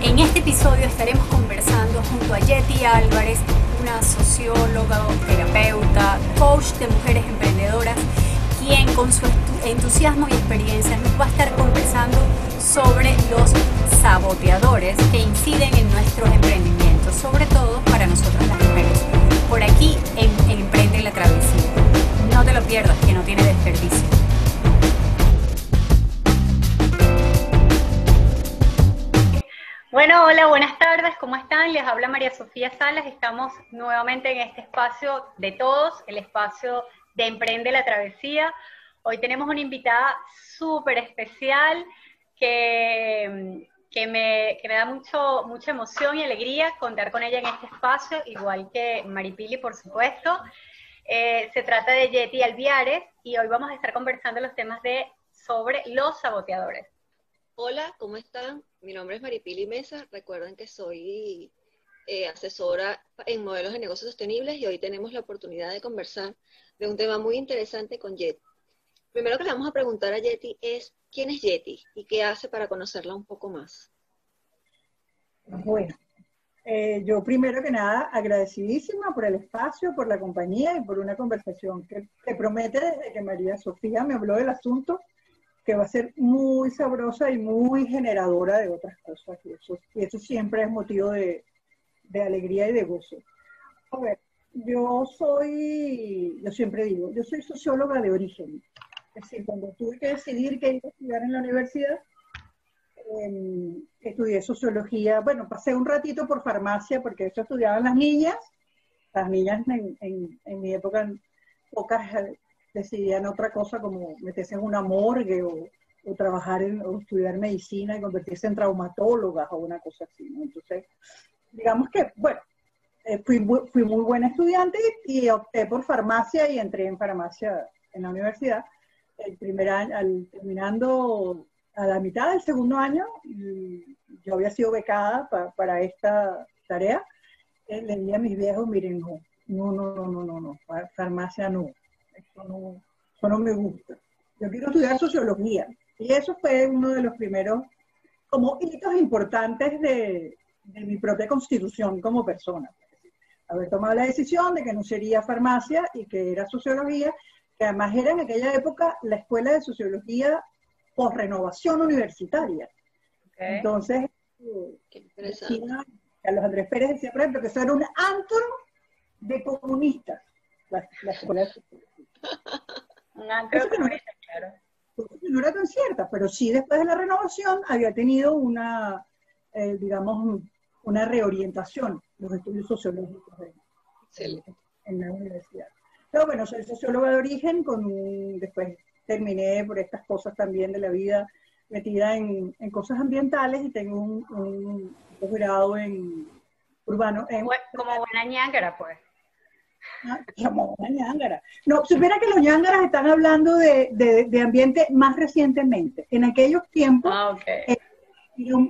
En este episodio estaremos conversando junto a Yeti Álvarez, una socióloga, terapeuta, coach de mujeres emprendedoras, quien con su entusiasmo y experiencia nos va a estar conversando sobre los saboteadores que inciden en nuestros emprendimientos, sobre todo para nosotros las mujeres. Por aquí en, Emprende la Travesía. No te lo pierdas, que no tiene desperdicio. Bueno, hola, buenas tardes, ¿cómo están? Les habla María Sofía Salas, estamos nuevamente en este espacio de todos, el espacio de Emprende la Travesía. Hoy tenemos una invitada súper especial que, que, me, que, me, da mucho, mucha emoción y alegría contar con ella en este espacio, igual que Maripili, por supuesto. Eh, se trata de Yeti Alviares y hoy vamos a estar conversando los temas de sobre los saboteadores. Hola, ¿cómo están? Mi nombre es Maripili Mesa. Recuerden que soy eh, asesora en modelos de negocios sostenibles y hoy tenemos la oportunidad de conversar de un tema muy interesante con Yeti. Primero que le vamos a preguntar a Yeti es, ¿quién es Yeti y qué hace para conocerla un poco más? Bueno, eh, yo primero que nada agradecidísima por el espacio, por la compañía y por una conversación que, que promete desde que María Sofía me habló del asunto que va a ser muy sabrosa y muy generadora de otras cosas. Y eso, siempre es motivo de, alegría y de gozo. A ver, yo soy, yo siempre digo, yo soy socióloga de origen. Es decir, cuando tuve que decidir qué iba a estudiar en la universidad, eh, estudié sociología. Bueno, pasé un ratito por farmacia porque eso estudiaban las niñas. Las niñas en, en, en mi época, pocas decidían otra cosa como meterse en una morgue o, trabajar en, o estudiar medicina y convertirse en traumatólogas o una cosa así. Entonces, digamos que, bueno, eh, fui, fui muy buena estudiante y opté por farmacia y entré en farmacia en la universidad. El primer año, al, terminando a la mitad del segundo año, yo había sido becada para esta tarea. Eh, le dije a mis viejos, miren, no, no, no, no, no, no, no, farmacia no eso no, me gusta. Yo quiero estudiar sociología. Y eso fue uno de los primeros como hitos importantes de, mi propia constitución como persona. Haber tomado la decisión de que no sería farmacia y que era sociología, que además era en aquella época la escuela de sociología por renovación universitaria. Entonces, a los Andrés Pérez decía, por ejemplo, que eso era un antro de comunistas, la, la escuela de sociología. Claro. No era tan cierta, pero sí después de la renovación había tenido una, eh, digamos, una reorientación los estudios sociológicos en la universidad. Pero bueno, soy socióloga de origen, con después terminé por estas cosas también de la vida metida en, cosas ambientales y tengo un, un posgrado en urbano. En, como buena ñángara, pues. No, supiera que los ñángaras están hablando de, ambiente más recientemente. En aquellos tiempos ah, eh,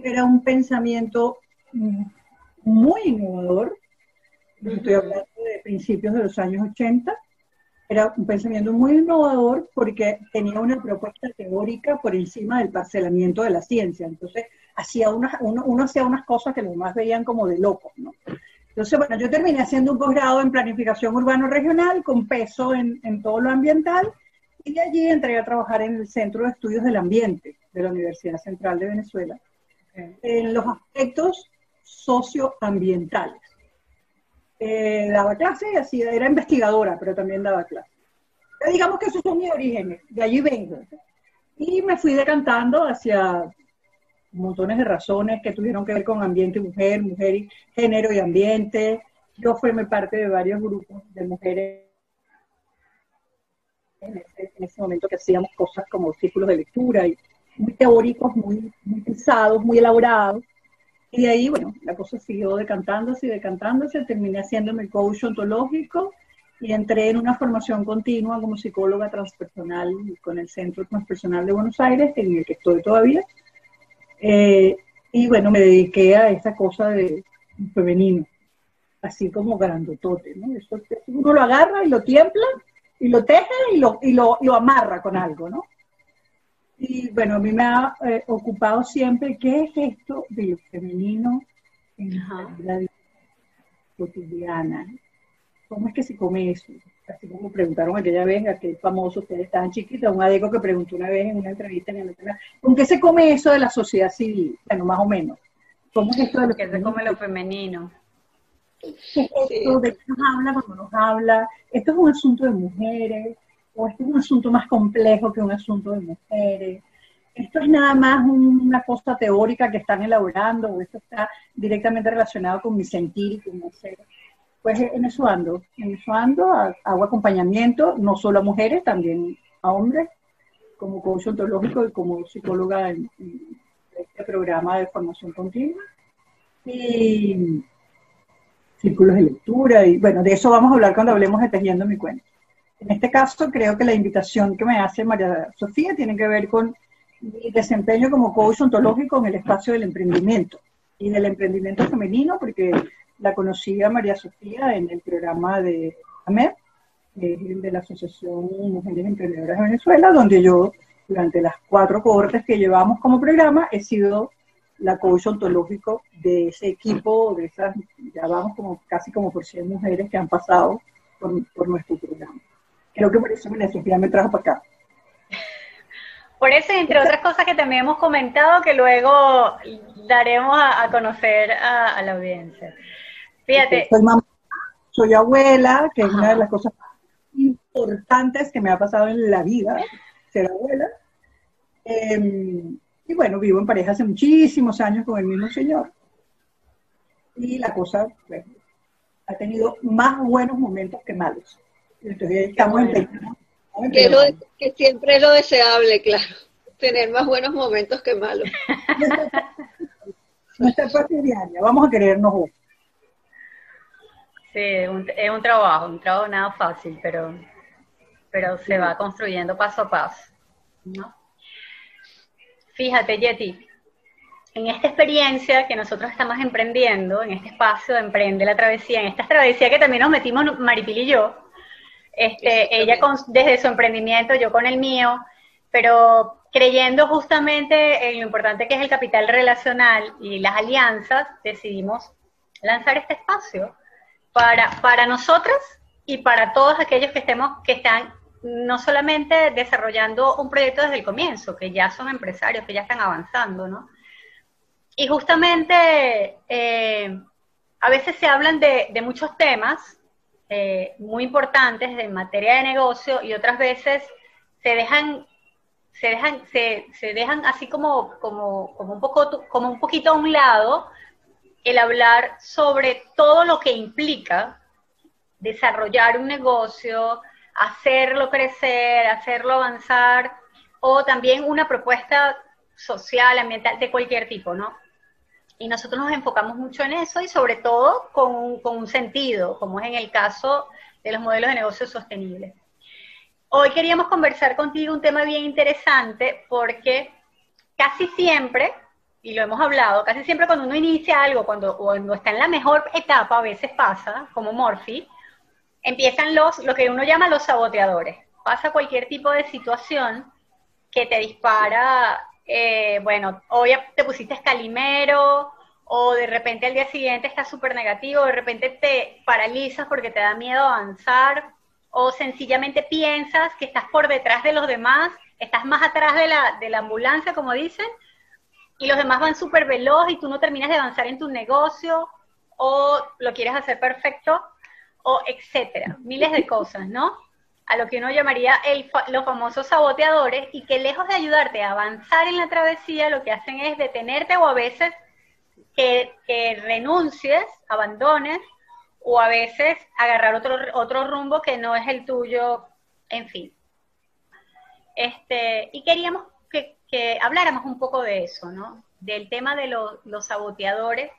era, un, pensamiento muy innovador. Estoy hablando de principios de los años 80. Era un pensamiento muy innovador porque tenía una propuesta teórica por encima del parcelamiento de la ciencia. Entonces, hacía uno, uno hacía unas cosas que los demás veían como de locos, ¿no? Entonces, bueno, yo terminé haciendo un posgrado en planificación urbano-regional con peso en, todo lo ambiental y de allí entré a trabajar en el Centro de Estudios del Ambiente de la Universidad Central de Venezuela en los aspectos socioambientales. Eh, daba clase y así, era investigadora, pero también daba clase. digamos que esos son mis orígenes, de allí vengo. Y me fui decantando hacia montones de razones que tuvieron que ver con ambiente mujer, mujer y género y ambiente. Yo formé parte de varios grupos de mujeres en ese, momento que hacíamos cosas como círculos de lectura y muy teóricos, muy, muy pensados, muy elaborados. Y de ahí, bueno, la cosa siguió decantándose y decantándose. Terminé haciéndome coach ontológico y entré en una formación continua como psicóloga transpersonal con el Centro Transpersonal de Buenos Aires, en el que estoy todavía. Eh, y bueno, me dediqué a esa cosa de femenino, así como grandotote, ¿no? Eso, uno lo agarra y lo tiembla y lo teje y lo, y lo, lo amarra con algo, ¿no? Y bueno, a mí me ha eh, ocupado siempre qué es esto de lo femenino en la vida cotidiana. ¿Cómo es que se come eso? Así como preguntaron aquella vez, aquel famoso, ustedes estaban chiquitos, un adeco que preguntó una vez en una entrevista en el ¿con qué se come eso de la sociedad civil? Bueno, más o menos. ¿Cómo es esto de lo que se come lo femenino? esto? ¿De qué nos habla cuando nos habla? ¿Esto es un asunto de mujeres? ¿O esto es un asunto más complejo que un asunto de mujeres? ¿Esto es nada más una cosa teórica que están elaborando o esto está directamente relacionado con mi sentir y con mi ser? Pues en eso ando, en eso ando, hago acompañamiento, no solo a mujeres, también a hombres, como coach ontológico y como psicóloga en, este programa de formación continua. Y círculos de lectura, y bueno, de eso vamos a hablar cuando hablemos de Tejiendo mi cuenta. En este caso, creo que la invitación que me hace María Sofía tiene que ver con mi desempeño como coach ontológico en el espacio del emprendimiento y del emprendimiento femenino, porque la conocí a María Sofía en el programa de AMER, de la Asociación Mujeres Emprendedoras de Venezuela, donde yo, durante las cuatro cohortes que llevamos como programa, he sido la coach ontológico de ese equipo, de esas, ya vamos como casi como por 100 mujeres que han pasado por, nuestro programa. Creo que por eso María Sofía me trajo para acá. Por eso, entre otras cosas que también hemos comentado, que luego daremos a, conocer a, la audiencia. Fíjate. Soy mamá, soy abuela, que es una de las cosas importantes que me ha pasado en la vida, ser abuela. Em, y bueno, vivo en pareja hace muchísimos años con el mismo señor. Y la cosa pues, ha tenido más buenos momentos que malos. Entonces estamos en que, que siempre es lo deseable, claro. Tener más buenos momentos que malos. Nuestra parte diaria. Vamos a querernos hoy. Sí, es un trabajo, un trabajo nada fácil, pero, pero se va construyendo paso a paso. ¿no? Fíjate, Yeti, en esta experiencia que nosotros estamos emprendiendo, en este espacio de Emprende la Travesía, en esta travesía que también nos metimos Maripil y yo, este, ella desde su emprendimiento, yo con el mío, pero creyendo justamente en lo importante que es el capital relacional y las alianzas, decidimos lanzar este espacio para, para nosotras y para todos aquellos que estemos, que están no solamente desarrollando un proyecto desde el comienzo, que ya son empresarios, que ya están avanzando, ¿no? Y justamente eh, a veces se hablan de, muchos temas eh, muy importantes en materia de negocio y otras veces se dejan se dejan se, se dejan así como, como, como un poco como un poquito a un lado el hablar sobre todo lo que implica desarrollar un negocio, hacerlo crecer, hacerlo avanzar, o también una propuesta social, ambiental, de cualquier tipo, ¿no? Y nosotros nos enfocamos mucho en eso y sobre todo con, con un sentido, como es en el caso de los modelos de negocio sostenibles. Hoy queríamos conversar contigo un tema bien interesante porque casi siempre, y lo hemos hablado, casi siempre cuando uno inicia algo, cuando, cuando está en la mejor etapa, a veces pasa, como Morphy, empiezan los, lo que uno llama los saboteadores. Pasa cualquier tipo de situación que te dispara eh, bueno, hoy te pusiste escalimero o de repente al día siguiente estás súper negativo, de repente te paralizas porque te da miedo avanzar o sencillamente piensas que estás por detrás de los demás, estás más atrás de la, de la ambulancia, como dicen, y los demás van súper veloz y tú no terminas de avanzar en tu negocio o lo quieres hacer perfecto o etcétera, miles de cosas, ¿no? a lo que uno llamaría el, los famosos saboteadores y que lejos de ayudarte a avanzar en la travesía, lo que hacen es detenerte o a veces que, renuncies, abandones o a veces agarrar otro, otro rumbo que no es el tuyo, en fin. Este, y queríamos que, habláramos un poco de eso, ¿no? Del tema de los saboteadores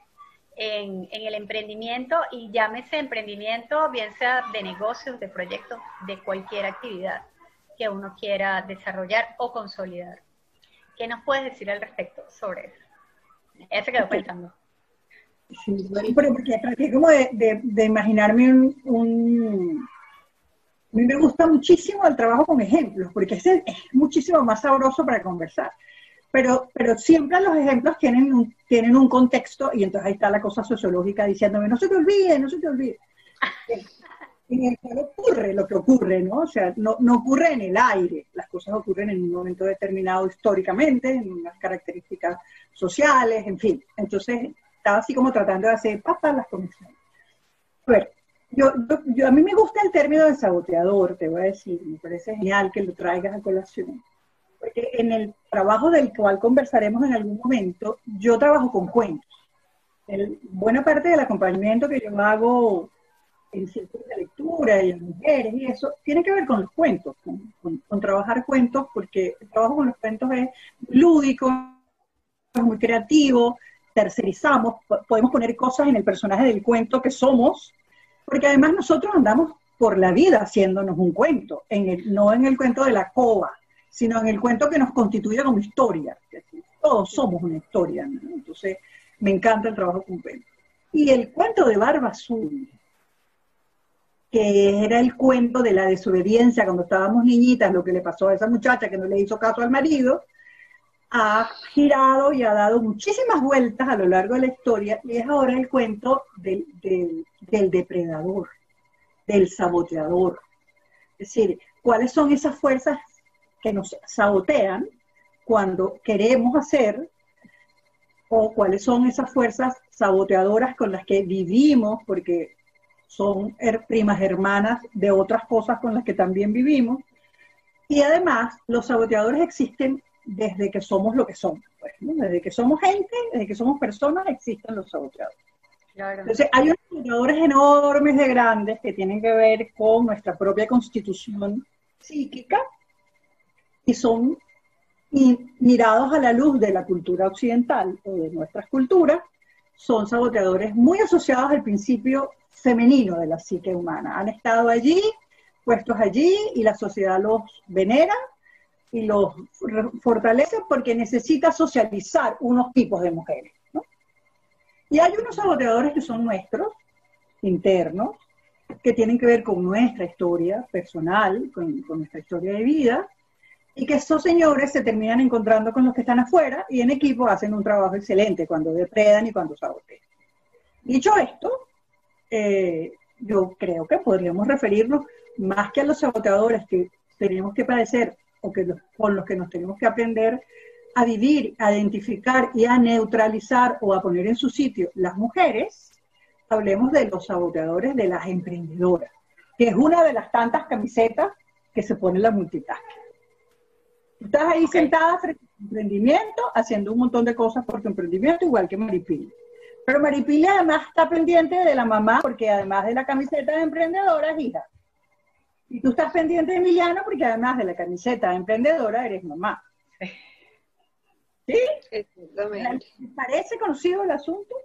en, el emprendimiento y llámese emprendimiento, bien sea de negocios, de proyectos, de cualquier actividad que uno quiera desarrollar o consolidar. ¿Qué nos puedes decir al respecto sobre eso? Ese se quedó pensando. Sí, bueno, porque traté como de, imaginarme un, mí me gusta muchísimo el trabajo con ejemplos, porque ese es muchísimo más sabroso para conversar. Pero, pero siempre los ejemplos tienen un, tienen un contexto y entonces ahí está la cosa sociológica diciéndome, no se te olvide, no se te olvide. En el cual ocurre lo que ocurre, ¿no? O sea, no, no ocurre en el aire, las cosas ocurren en un momento determinado históricamente, en unas características sociales, en fin. Entonces, estaba así como tratando de hacer pasar las conexiones. A ver, yo, yo, a mí me gusta el término de saboteador, te voy a decir, me parece genial que lo traigas a colación. Porque en el trabajo del cual conversaremos en algún momento, yo trabajo con cuentos. El, buena parte del acompañamiento que yo hago en círculos de lectura y en mujeres y eso, tiene que ver con los cuentos, con, trabajar cuentos, porque el trabajo con los cuentos es lúdico, es muy creativo, tercerizamos, podemos poner cosas en el personaje del cuento que somos, porque además nosotros andamos por la vida haciéndonos un cuento, en el, no en el cuento de la cova, sino en el cuento que nos constituye como historia. Todos somos una historia, entonces me encanta el trabajo con. Y el cuento de Barba Azul, que era el cuento de la desobediencia cuando estábamos niñitas, lo que le pasó a esa muchacha que no le hizo caso al marido, ha girado y ha dado muchísimas vueltas a lo largo de la historia y es ahora el cuento del, del depredador, del saboteador. Es decir, cuáles son esas fuerzas que nos sabotean cuando queremos hacer o cuáles son esas fuerzas saboteadoras con las que vivimos porque son primas hermanas de otras cosas con las que también vivimos. Y además, los saboteadores existen desde que somos lo que somos. Pues, desde que somos gente, desde que somos personas, existen los saboteadores. Entonces, hay unos saboteadores enormes de grandes que tienen que ver con nuestra propia constitución psíquica y son mirados a la luz de la cultura occidental o de nuestras culturas, son saboteadores muy asociados al principio femenino de la psique humana. Han estado allí, puestos allí, y la sociedad los venera y los fortalece porque necesita socializar unos tipos de mujeres. Y hay unos saboteadores que son nuestros, internos, que tienen que ver con nuestra historia personal, con, con nuestra historia de vida, y que esos señores se terminan encontrando con los que están afuera y en equipo hacen un trabajo excelente cuando depredan y cuando sabotean. Dicho esto, eh, yo creo que podríamos referirnos más que a los saboteadores que tenemos que padecer o que con los que nos tenemos que aprender a vivir, a identificar y a neutralizar o a poner en su sitio las mujeres, hablemos de los saboteadores de las emprendedoras, que es una de las tantas camisetas que se pone la multitask. Estás ahí sentada frente a tu emprendimiento, haciendo un montón de cosas por tu emprendimiento, igual que Maripili. Pero Maripili además está pendiente de la mamá, porque además de la camiseta de emprendedora es hija. Y tú estás pendiente de Emiliano, porque además de la camiseta de emprendedora eres mamá. ¿Sí? Exactamente. ¿Te parece conocido el asunto?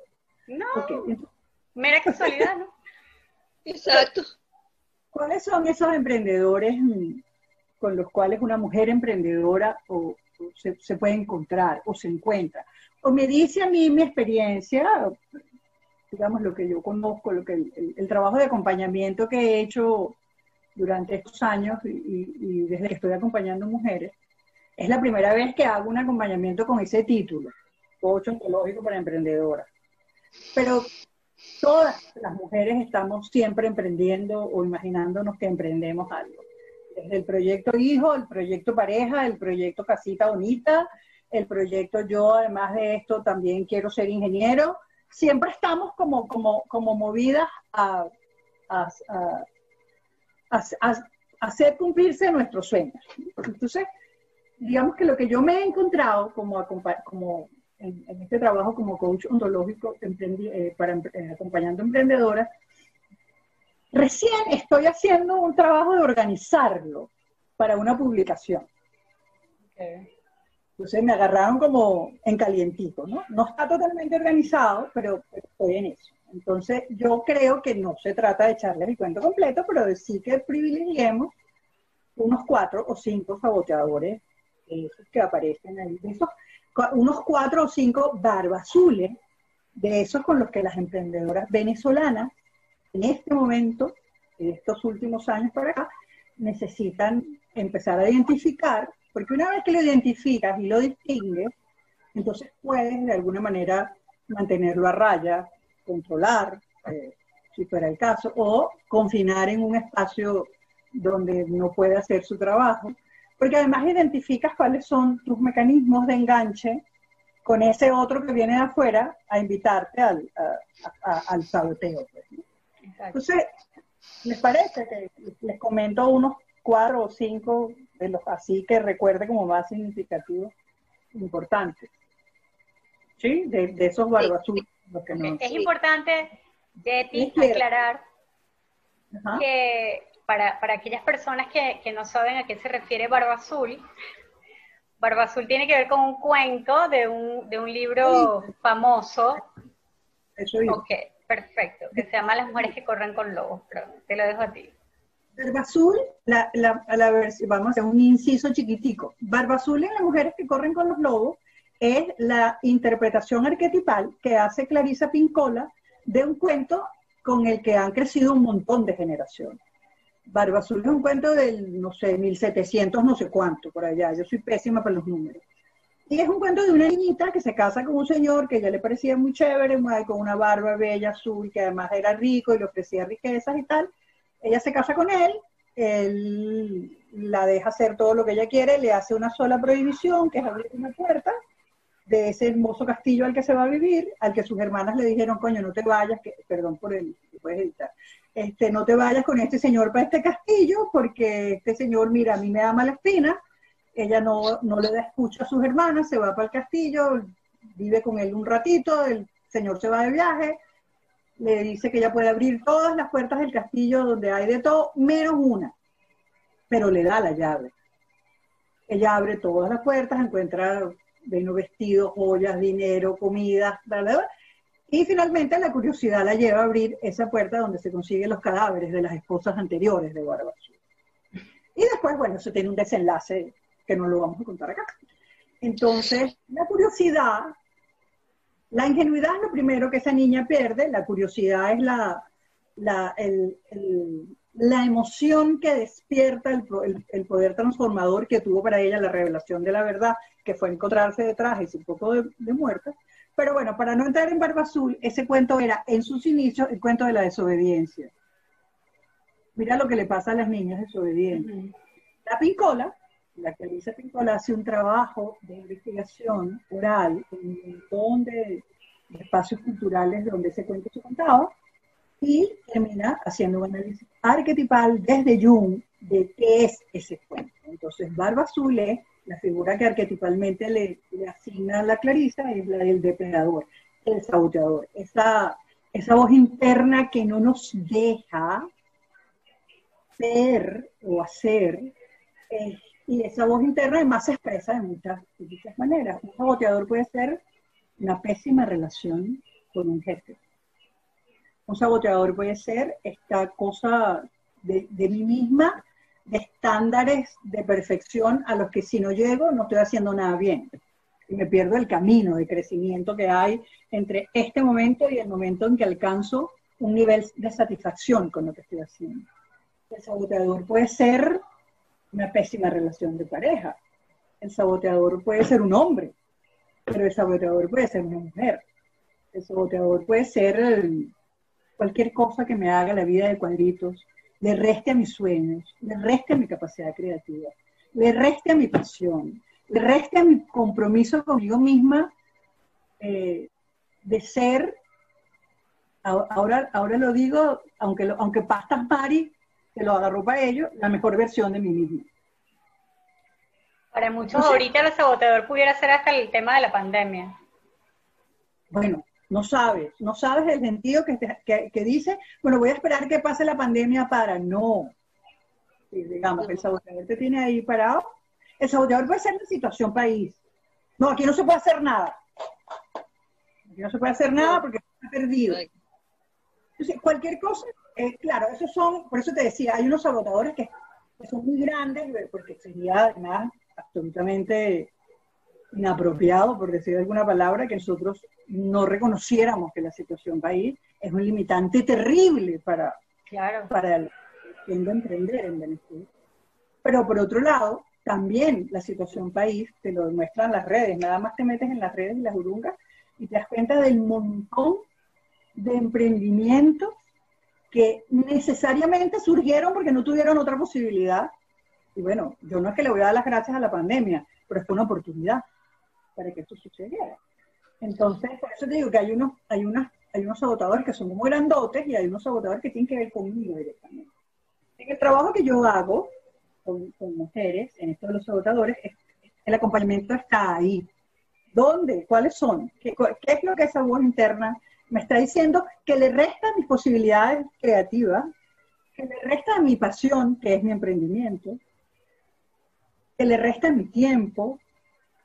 No. Mera casualidad, ¿no? Exacto. ¿Cuáles son esos emprendedores con los cuales una mujer emprendedora o, se, puede encontrar o se encuentra. O me dice a mí mi experiencia, digamos lo que yo conozco, lo que el, trabajo de acompañamiento que he hecho durante estos años y, desde que estoy acompañando mujeres, es la primera vez que hago un acompañamiento con ese título, coach ontológico para emprendedoras. Pero todas las mujeres estamos siempre emprendiendo o imaginándonos que emprendemos algo desde el proyecto hijo, el proyecto pareja, el proyecto casita bonita, el proyecto yo, además de esto, también quiero ser ingeniero. Siempre estamos como, como, como movidas a, a, hacer cumplirse nuestros sueños. Entonces, digamos que lo que yo me he encontrado como, como en, este trabajo como coach ontológico eh, para eh, acompañando emprendedoras Recién estoy haciendo un trabajo de organizarlo para una publicación. Entonces me agarraron como en calientito, ¿no? No está totalmente organizado, pero, estoy en eso. Entonces yo creo que no se trata de echarle mi cuento completo, pero de sí que privilegiemos unos cuatro o cinco saboteadores esos que aparecen ahí, esos, unos cuatro o cinco barbazules de esos con los que las emprendedoras venezolanas en este momento, en estos últimos años para acá, necesitan empezar a identificar, porque una vez que lo identificas y lo distingues, entonces puedes de alguna manera mantenerlo a raya, controlar, eh, si fuera el caso, o confinar en un espacio donde no puede hacer su trabajo, porque además identificas cuáles son tus mecanismos de enganche con ese otro que viene de afuera a invitarte al, al saboteo. Pues, Entonces, ¿les parece que les comento unos cuatro o cinco de los así que recuerde como más significativos, importantes? ¿Sí? De, esos Es importante, Jetty, aclarar que para, aquellas personas que, no saben a qué se refiere Barba Azul, Barba Azul tiene que ver con un cuento de un, de un libro famoso. Eso Ok, perfecto, que se llama Las mujeres que corren con lobos, pero te lo dejo a ti. Barba Azul, la, la, vamos a hacer un inciso chiquitico. Barba Azul en las mujeres que corren con los lobos es la interpretación arquetipal que hace Clarisa Pincola de un cuento con el que han crecido un montón de generaciones. Barba Azul es un cuento del, no sé, 1700, no sé cuánto, por allá. Yo soy pésima para los números. Y es un cuento de una niñita que se casa con un señor que ya le parecía muy chévere, con una barba bella azul, que además era rico y le ofrecía riquezas y tal. Ella se casa con él, él la deja hacer todo lo que ella quiere, le hace una sola prohibición, que es abrir una puerta de ese hermoso castillo al que se va a vivir, al que sus hermanas le dijeron, coño, no te vayas, que, perdón por el, puedes editar, este, no te vayas con este señor para este castillo, porque este señor, mira, a mí me da mala espina, ella no, no le da escucha a sus hermanas, se va para el castillo, vive con él un ratito, el señor se va de viaje, le dice que ella puede abrir todas las puertas del castillo donde hay de todo, menos una, pero le da la llave. Ella abre todas las puertas, encuentra vino vestidos, joyas, dinero, comida, bla, bla, bla, y finalmente la curiosidad la lleva a abrir esa puerta donde se consiguen los cadáveres de las esposas anteriores de Barba Y después, bueno, se tiene un desenlace que no lo vamos a contar acá. Entonces, la curiosidad, la ingenuidad es lo primero que esa niña pierde, la curiosidad es la, la emoción que despierta el, poder transformador que tuvo para ella la revelación de la verdad, que fue encontrarse detrás y un poco de, de muerta, pero bueno, para no entrar en Barba Azul, ese cuento era en sus inicios el cuento de la desobediencia. Mira lo que le pasa a las niñas desobedientes. La Pincola, la que dice Pincola, hace un trabajo de investigación oral en un montón de, espacios culturales donde ese cuento se contaba y termina haciendo un análisis arquetipal desde Jung de qué es ese cuento. Entonces, Barba Azul es la figura que arquetipalmente le, asigna a la Clarisa es la del depredador, el saboteador. Esa, esa voz interna que no nos deja ser o hacer, eh, y esa voz interna además se expresa de muchas, de muchas maneras. Un saboteador puede ser una pésima relación con un jefe. Un saboteador puede ser esta cosa de, mí misma de estándares de perfección a los que si no llego no estoy haciendo nada bien. Y me pierdo el camino de crecimiento que hay entre este momento y el momento en que alcanzo un nivel de satisfacción con lo que estoy haciendo. El saboteador puede ser una pésima relación de pareja. El saboteador puede ser un hombre, pero el saboteador puede ser una mujer. El saboteador puede ser cualquier cosa que me haga la vida de cuadritos, le reste a mis sueños, le reste a mi capacidad creativa, le reste a mi pasión, le reste a mi compromiso conmigo misma eh, de ser, ahora, ahora lo digo, aunque, lo, aunque pastas Mari, que lo agarró para ello, la mejor versión de mí misma. Para muchos ahorita el saboteador pudiera ser hasta el tema de la pandemia. Bueno, no sabes, no sabes el sentido que, que, dice, bueno, voy a esperar que pase la pandemia para, no. digamos, el saboteador te tiene ahí parado. El saboteador puede ser la situación país. No, aquí no se puede hacer nada. Aquí no se puede hacer nada porque está perdido. Entonces, cualquier cosa, eh, claro, esos son, por eso te decía, hay unos sabotadores que, que son muy grandes, porque sería además absolutamente inapropiado, por decir alguna palabra, que nosotros no reconociéramos que la situación país es un limitante terrible para, claro. para el que emprender en Venezuela. Pero por otro lado, también la situación país, te lo demuestran las redes, nada más te metes en las redes y las urungas y te das cuenta del montón de emprendimientos que necesariamente surgieron porque no tuvieron otra posibilidad. Y bueno, yo no es que le voy a dar las gracias a la pandemia, pero es una oportunidad para que esto sucediera. Entonces, por eso te digo que hay unos, hay unas, hay unos agotadores que son muy grandotes y hay unos agotadores que tienen que ver conmigo directamente. En el trabajo que yo hago con, mujeres, en esto de los agotadores, el acompañamiento está ahí. ¿Dónde? ¿Cuáles son? ¿Qué, ¿Qué, es lo que esa voz interna me está diciendo? Que le resta mis posibilidades creativas, que le resta mi pasión, que es mi emprendimiento, que le resta mi tiempo,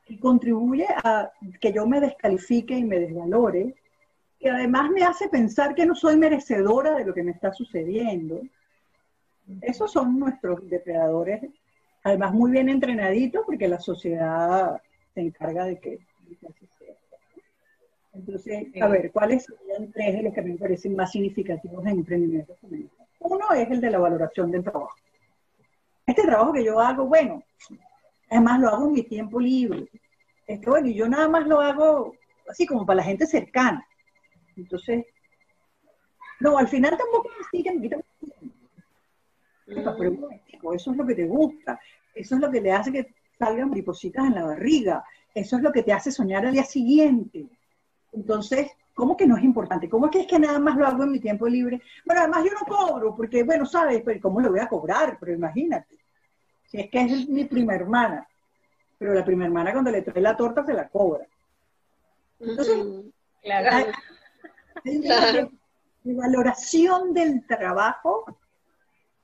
y contribuye a que yo me descalifique y me desvalore, que además me hace pensar que no soy merecedora de lo que me está sucediendo. Esos son nuestros depredadores, además muy bien entrenaditos, porque la sociedad se encarga de que, así sea. Entonces, a ver, ¿cuáles serían tres de los que me parecen más significativos en emprendimiento Uno es el de la valoración del trabajo. Este trabajo que yo hago, bueno, Además lo hago en mi tiempo libre. Esto, bueno, y yo nada más lo hago así como para la gente cercana. Entonces, no, al final tampoco me siguen, pero eso es lo que te gusta, eso es lo que le hace que salgan maripositas en la barriga, eso es lo que te hace soñar al día siguiente. Entonces, ¿cómo que no es importante? ¿Cómo es que es que nada más lo hago en mi tiempo libre? Bueno, además yo no cobro, porque, bueno, sabes, pero ¿cómo lo voy a cobrar? Pero imagínate. Si es que es mi prima hermana, pero la prima hermana cuando le trae la torta se la cobra. Entonces, claro. claro. valoración del trabajo,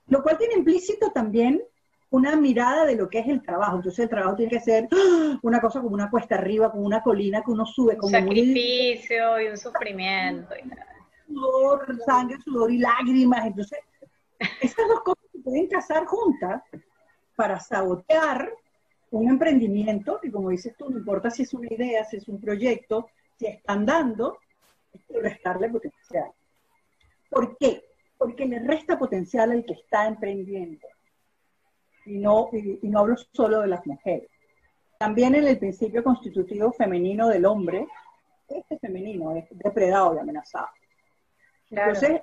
lo cual tiene implícito también una mirada de lo que es el trabajo. Entonces el trabajo tiene que ser ¡ah! una cosa como una cuesta arriba, como una colina que uno sube. Como un sacrificio y un sufrimiento. Y sudor, sangre, sudor y lágrimas. Entonces, esas dos cosas se pueden casar juntas para sabotear un emprendimiento, y como dices tú, no importa si es una idea, si es un proyecto, si están dando, es restarle potencial. ¿Por qué? Porque le resta potencial al que está emprendiendo. Y no, y, no hablo solo de las mujeres. También en el principio constitutivo femenino del hombre, este femenino es depredado y amenazado. Entonces,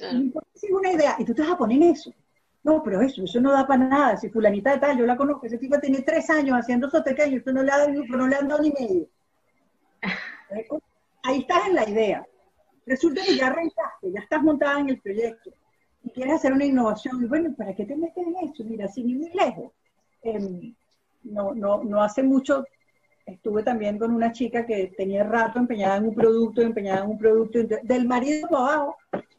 no importa si es una idea, y tú te vas a poner eso. No, pero eso, eso no da para nada. Si fulanita de tal, yo la conozco, ese tipo tiene tres años haciendo esos pequeños, no le, ha, no le han dado ni medio. Ahí estás en la idea. Resulta que ya arrancaste, ya estás montada en el proyecto y quieres hacer una innovación. Y bueno, ¿para qué te metes en eso? Mira, sin ir muy lejos. Em, no, no, no hace mucho estuve también con una chica que tenía rato empeñada en un producto, empeñada en un producto, del marido para abajo,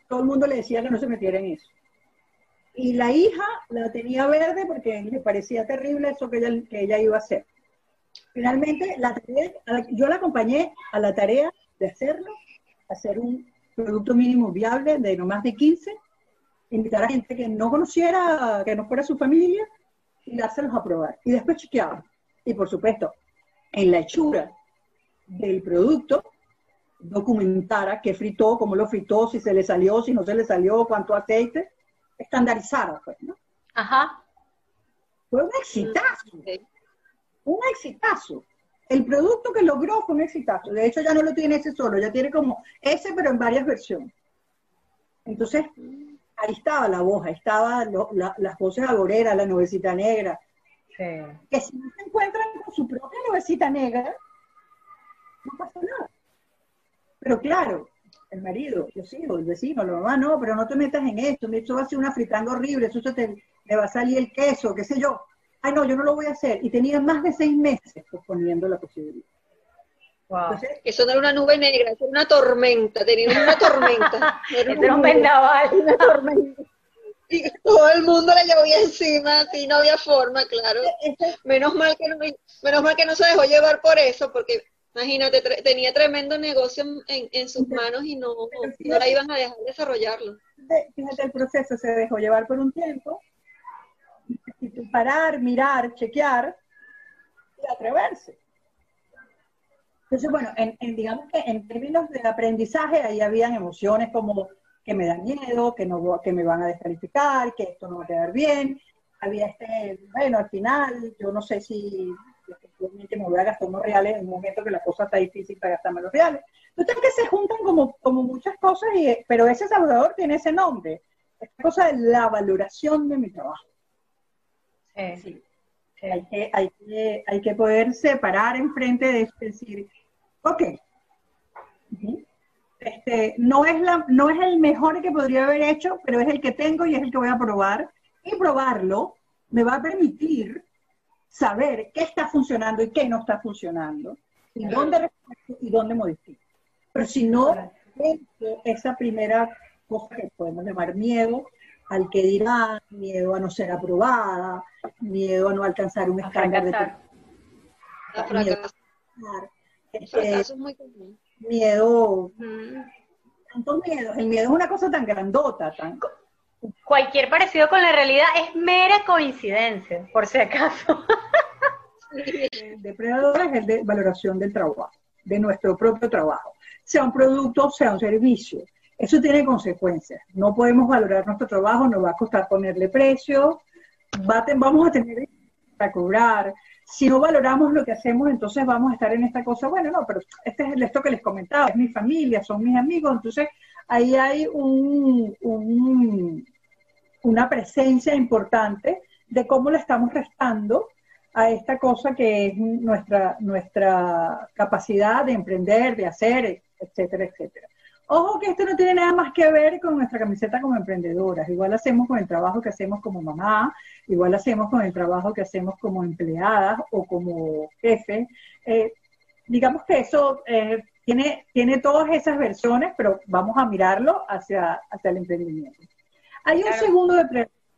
todo el mundo le decía que no se metiera en eso. Y la hija la tenía verde porque le parecía terrible eso que ella, que ella iba a hacer. Finalmente, la yo la acompañé a la tarea de hacerlo, hacer un producto mínimo viable de no más de 15, invitar a gente que no conociera, que no fuera su familia, y dárselos a probar. Y después chequeaba. Y por supuesto, en la hechura del producto, documentara qué fritó, cómo lo fritó, si se le salió, si no se le salió, cuánto aceite, estandarizada, pues, ¿no? Ajá. Fue un exitazo. Un exitazo. El producto que logró fue un exitazo. De hecho, ya no lo tiene ese solo, ya tiene como ese, pero en varias versiones. Entonces, ahí estaba la voz, ahí estaban las voces agoreras, la nubecita negra. Que si no se encuentran con su propia nubecita negra, no pasa nada. Pero claro, el marido, los hijos, el vecino, la mamá, no, pero no te metas en esto, esto va a ser una fritanga horrible, eso se te, va a salir el queso, qué sé yo. Ay, no, yo no lo voy a hacer. Y tenía más de seis meses posponiendo la posibilidad. Wow. eso no era una nube negra, era una tormenta, tenía una tormenta. era un vendaval. Una tormenta. Y todo el mundo le llovía encima, así no había forma, claro. Menos mal que no, menos mal que no se dejó llevar por eso, porque Imagínate, tenía tremendo negocio en, sus manos y no, no la iban a dejar desarrollarlo. Fíjate, el proceso se dejó llevar por un tiempo, parar, mirar, chequear y atreverse. Entonces, bueno, en, digamos que en términos de aprendizaje, ahí habían emociones como que me dan miedo, que, no, que me van a descalificar, que esto no va a quedar bien, había este, bueno, al final, yo no sé si efectivamente me voy a gastar unos reales en un momento que la cosa está difícil para gastarme los reales. Entonces que se juntan como, como muchas cosas, y, pero ese Salvador tiene ese nombre, esta cosa de la valoración de mi trabajo. Sí. Hay, que, hay, que, hay que poder separar enfrente de eso, decir, ok, este, no, es la, no es el mejor que podría haber hecho, pero es el que tengo y es el que voy a probar. Y probarlo me va a permitir saber qué está funcionando y qué no está funcionando, y dónde y dónde modifico. Pero si no, esa primera cosa que podemos llamar miedo al que dirá, miedo a no ser aprobada, miedo a no alcanzar un estándar de... Miedo, muy común miedo, tantos miedos. El miedo es una cosa tan grandota, tan... Cualquier parecido con la realidad es mera coincidencia, por si acaso. Depredador es de valoración del trabajo, de nuestro propio trabajo, sea un producto, sea un servicio. Eso tiene consecuencias. No podemos valorar nuestro trabajo, nos va a costar ponerle precio, vamos a tener para cobrar, si no valoramos lo que hacemos, entonces vamos a estar en esta cosa, bueno, no, pero este es esto que les comentaba, es mi familia, son mis amigos, entonces ahí hay un, una presencia importante de cómo le estamos restando a esta cosa que es nuestra, nuestra capacidad de emprender, de hacer, etcétera, etcétera. Ojo que esto no tiene nada más que ver con nuestra camiseta como emprendedoras. Igual hacemos con el trabajo que hacemos como mamá, igual hacemos con el trabajo que hacemos como empleadas o como jefe. Eh, digamos que eso eh, tiene, tiene todas esas versiones, pero vamos a mirarlo hacia, hacia el emprendimiento. Hay un segundo de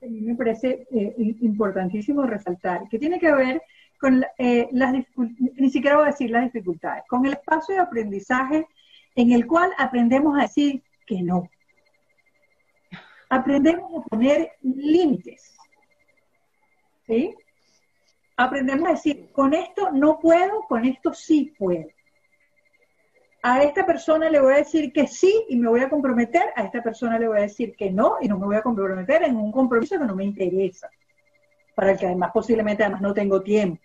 a mí me parece eh, importantísimo resaltar, que tiene que ver con las ni siquiera voy a decir las dificultades, con el espacio de aprendizaje en el cual aprendemos a decir que no. Aprendemos a poner límites. ¿Sí? Aprendemos a decir, con esto no puedo, con esto sí puedo. A esta persona le voy a decir que sí y me voy a comprometer, a esta persona le voy a decir que no y no me voy a comprometer en un compromiso que no me interesa, para el que además posiblemente además no tengo tiempo.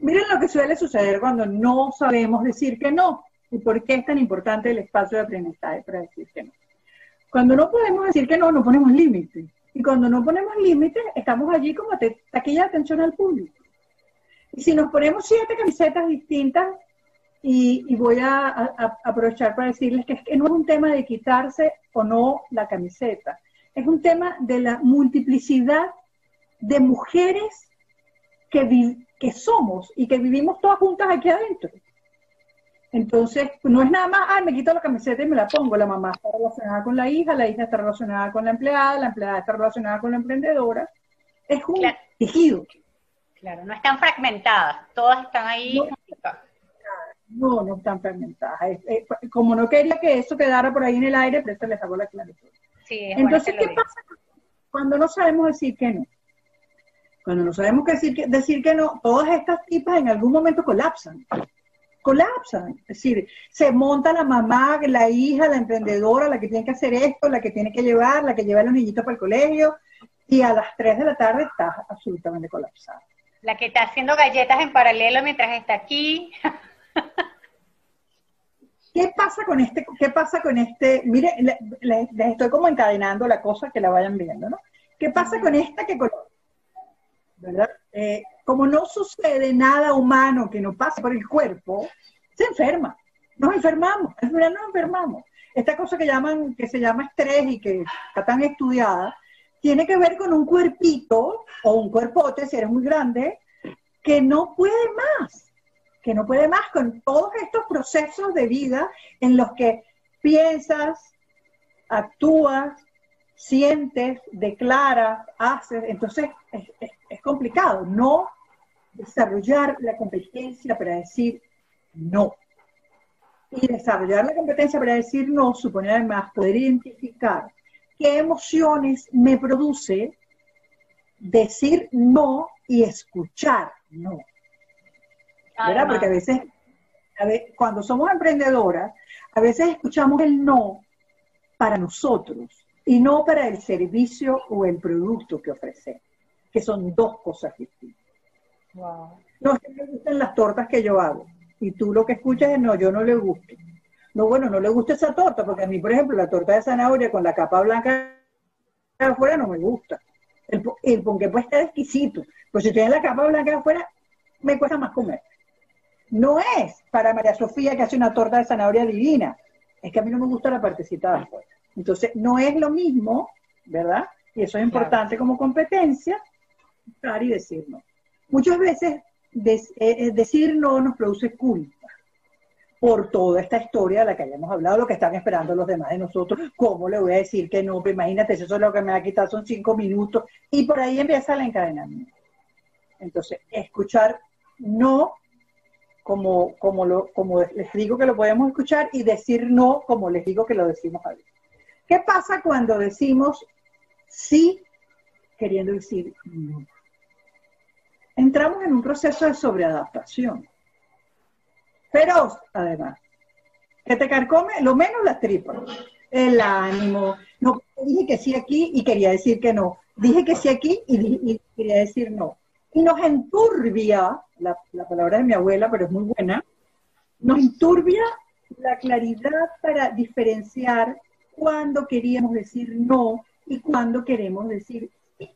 Miren lo que suele suceder cuando no sabemos decir que no. ¿Y por qué es tan importante el espacio de aprendizaje para decir que no? Cuando no podemos decir que no, no ponemos límites. Y cuando no ponemos límites, estamos allí como taquilla de atención al público. Y si nos ponemos siete camisetas distintas, y, voy a, aprovechar para decirles que, es que no es un tema de quitarse o no la camiseta, es un tema de la multiplicidad de mujeres que, que somos y que vivimos todas juntas aquí adentro. Entonces, no es nada más, ah, me quito la camiseta y me la pongo. La mamá está relacionada con la hija, la hija está relacionada con la empleada, la empleada está relacionada con la emprendedora. Es un tejido. Claro, no están fragmentadas, todas están ahí. No, no, están fragmentadas. como no quería que eso quedara por ahí en el aire, pero eso les hago la claritud. Sí, Entonces, ¿qué pasa cuando no sabemos decir que no? Cuando no sabemos decir que, decir que no, todas estas tipas en algún momento colapsan colapsan. Es decir, se monta la mamá, la hija, la emprendedora, la que tiene que hacer esto, la que tiene que llevar, la que lleva a los niñitos para el colegio, y a las 3 de la tarde está absolutamente colapsada. La que está haciendo galletas en paralelo mientras está aquí. ¿Qué pasa con este? ¿Qué pasa con este? Mire, les, estoy como encadenando la cosa que la vayan viendo, ¿no? ¿Qué pasa con esta que ¿verdad? Eh, como no sucede nada humano que no pase por el cuerpo, se enferma. Nos enfermamos, al final nos enfermamos. Esta cosa que llaman, que se llama estrés y que está tan estudiada, tiene que ver con un cuerpito o un cuerpote, si eres muy grande, que no puede más, que no puede más con todos estos procesos de vida en los que piensas, actúas, sientes, declaras, haces. Entonces es, es complicado. No desarrollar la competencia para decir no. Y desarrollar la competencia para decir no supone además poder identificar qué emociones me produce decir no y escuchar no. ¿Verdad? Porque a veces, cuando somos emprendedoras, a veces escuchamos el no para nosotros y no para el servicio o el producto que ofrecemos. que son dos cosas distintas. No es que me gusten las tortas que yo hago, y tú lo que escuchas es, no, yo no le gusto. No, bueno, no le gusta esa torta, porque a mí, por ejemplo, la torta de zanahoria con la capa blanca afuera no me gusta. El, el ponqué puede estar exquisito, pero si tiene la capa blanca afuera, me cuesta más comer. No es para María Sofía que hace una torta de zanahoria divina, es que a mí no me gusta la partecita de afuera. Entonces, no es lo mismo, ¿verdad? Y eso es importante como competencia, estar y decir no. Muchas veces eh, eh, decir no nos produce culpa por toda esta historia de la que hayamos hablado, lo que están esperando los demás de nosotros, ¿cómo le voy a decir que no? Pues imagínate, eso es lo que me va a quitar, son cinco minutos, y por ahí empieza la encadenamiento. Entonces, escuchar no como, como, lo, como les digo que lo podemos escuchar y decir no como les digo que lo decimos a veces. ¿Qué pasa cuando decimos sí queriendo decir no? Entramos en un proceso de sobreadaptación. Feroz, además. Que te carcome lo menos las tripas. El ánimo. No, dije que sí aquí y quería decir que no. Dije que sí aquí y, quería decir no. Y nos enturbia, la, la palabra de mi abuela, pero es muy buena, nos enturbia la claridad para diferenciar cuando queríamos decir no y cuando queremos decir sí.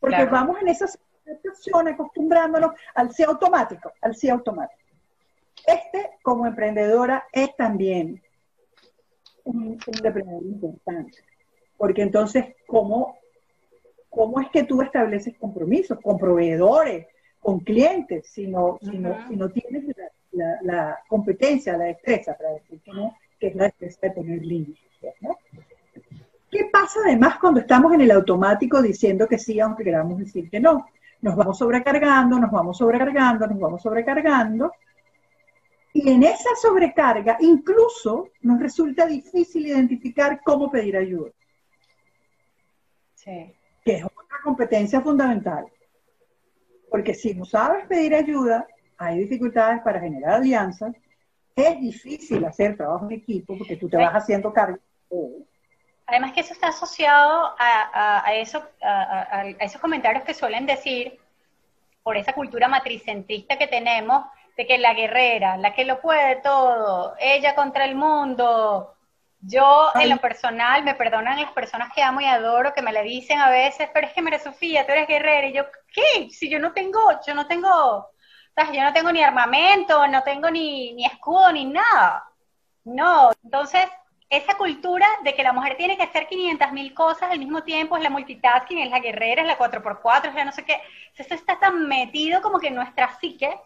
Porque vamos en esa situación acostumbrándonos al sí automático, al sí automático. Este, como emprendedora, es también un, depredador importante. Porque entonces, ¿cómo, ¿cómo es que tú estableces compromisos con proveedores, con clientes, si no, si no, si no tienes la, competencia, la destreza para decir que no, que es la destreza de poner límites? ¿Qué pasa además cuando estamos en el automático diciendo que sí, aunque queramos decir que no? Nos vamos sobrecargando, nos vamos sobrecargando, nos vamos sobrecargando, y en esa sobrecarga incluso nos resulta difícil identificar cómo pedir ayuda. Sí. Que es otra competencia fundamental. Porque si no sabes pedir ayuda, hay dificultades para generar alianzas, es difícil hacer trabajo en equipo porque tú te vas haciendo cargo. Además que eso está asociado a, eso, a, esos comentarios que suelen decir por esa cultura matricentrista que tenemos, de que la guerrera, la que lo puede todo, ella contra el mundo. Yo, en lo personal, me perdonan las personas que amo y adoro, que me le dicen a veces, pero es que María Sofía, tú eres guerrera. Y yo, ¿qué? Si yo no tengo, yo no tengo, yo no tengo ni armamento, no tengo ni, ni escudo, ni nada. No, entonces, esa cultura de que la mujer tiene que hacer 500 mil cosas al mismo tiempo, es la multitasking, es la guerrera, es la 4x4, es la no sé qué, eso está tan metido como que en nuestra psique,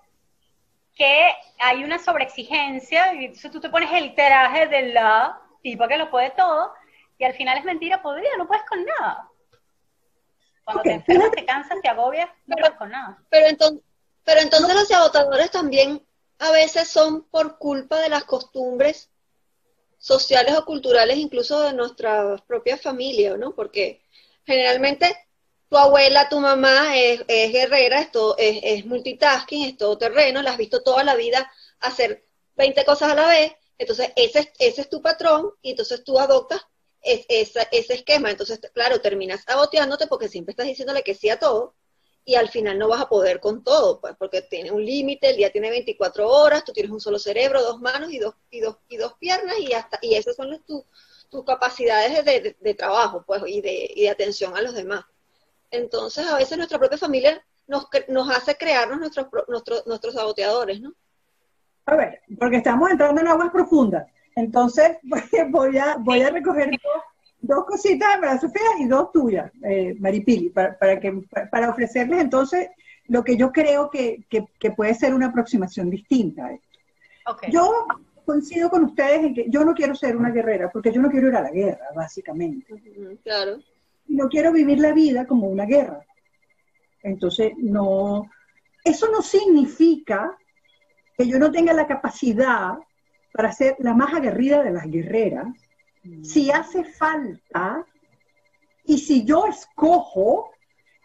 que hay una sobreexigencia, y entonces tú te pones el traje de la tipo que lo puede todo, y al final es mentira podrida, no puedes con nada. Cuando te enfermas, te cansas, te agobias, no puedes con nada. Pero entonces, pero entonces los agotadores también a veces son por culpa de las costumbres sociales o culturales, incluso de nuestra propia familia, ¿no? Porque generalmente tu abuela, tu mamá es, guerrera, esto es, multitasking, es todo terreno, la has visto toda la vida hacer 20 cosas a la vez, entonces ese, ese es tu patrón y entonces tú adoptas ese, esquema. Entonces, claro, terminas agoteándote porque siempre estás diciéndole que sí a todo y al final no vas a poder con todo, pues, porque tiene un límite, el día tiene 24 horas, tú tienes un solo cerebro, dos manos y dos, y dos, y dos piernas y hasta y esas son tus capacidades de, trabajo pues, y, de, y de atención a los demás. Entonces, a veces nuestra propia familia nos, nos hace crearnos nuestros, nuestros, nuestros saboteadores, ¿no? A ver, porque estamos entrando en aguas profundas. Entonces, voy a, voy a recoger dos, cositas de María Sofía y dos tuyas, eh, Maripili, para, para, que, para ofrecerles entonces lo que yo creo que, que, puede ser una aproximación distinta a esto. Yo coincido con ustedes en que yo no quiero ser una guerrera, porque yo no quiero ir a la guerra, básicamente. Claro no quiero vivir la vida como una guerra. Entonces, no, eso no significa que yo no tenga la capacidad para ser la más aguerrida de las guerreras. Mm. Si hace falta, y si yo escojo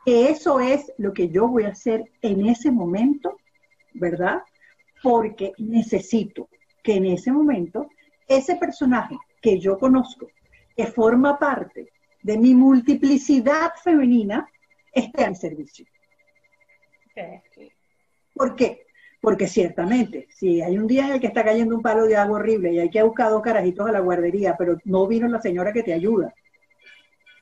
que eso es lo que yo voy a hacer en ese momento, ¿verdad? Porque necesito que en ese momento ese personaje que yo conozco, que forma parte de mi multiplicidad femenina, esté a mi servicio. ¿Por qué? Porque ciertamente, si hay un día en el que está cayendo un palo de agua horrible y hay que buscar dos carajitos a la guardería, pero no vino la señora que te ayuda,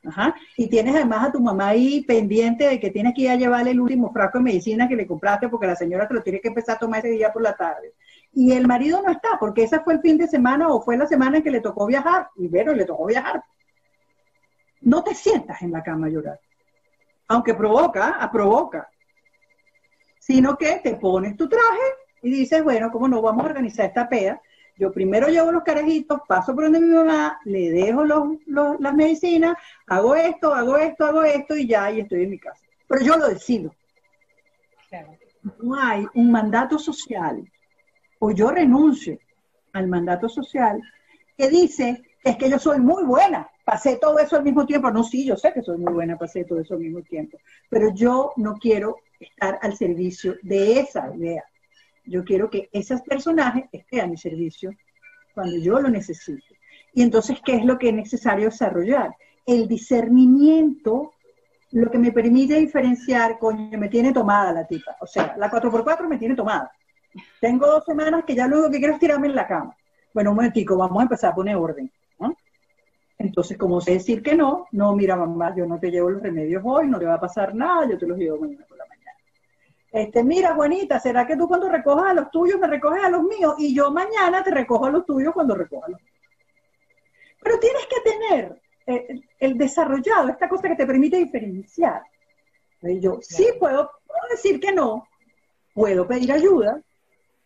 Ajá. Y tienes además a tu mamá ahí pendiente de que tienes que ir a llevarle el último frasco de medicina que le compraste porque la señora te lo tiene que empezar a tomar ese día por la tarde. Y el marido no está porque ese fue el fin de semana o fue la semana en que le tocó viajar. Y bueno, le tocó viajar. No te sientas en la cama a llorar. Aunque provoca, a provoca sino que te pones tu traje y dices, bueno, ¿cómo no vamos a organizar esta pea? Yo primero llevo los carajitos, paso por donde mi mamá, le dejo las medicinas, hago esto, hago esto, hago esto y ya, y estoy en mi casa. Pero yo lo decido. No hay un mandato social, o yo renuncio al mandato social, que dice, es que yo soy muy buena, pasé todo eso al mismo tiempo. No, sí, yo sé que soy muy buena, pasé todo eso al mismo tiempo, pero yo no quiero estar al servicio de esa idea. Yo quiero que esos personajes estén a mi servicio cuando yo lo necesite. Y entonces, ¿qué es lo que es necesario desarrollar? El discernimiento, lo que me permite diferenciar, coño, me tiene tomada la tipa. O sea, la 4x4 me tiene tomada. Tengo dos semanas que ya luego que quiero es tirarme en la cama. Bueno, un momentico, vamos a empezar a poner orden. Entonces, como sé decir que no, no, mira, mamá, yo no te llevo los remedios hoy, no te va a pasar nada, yo te los llevo mañana por la mañana. Este, mira, Juanita, ¿será que tú cuando recojas a los tuyos me recoges a los míos? Y yo mañana te recojo a los tuyos cuando recojas a los míos. Pero tienes que tener eh, el desarrollado, esta cosa que te permite diferenciar. Yo sí puedo, puedo decir que no, puedo pedir ayuda,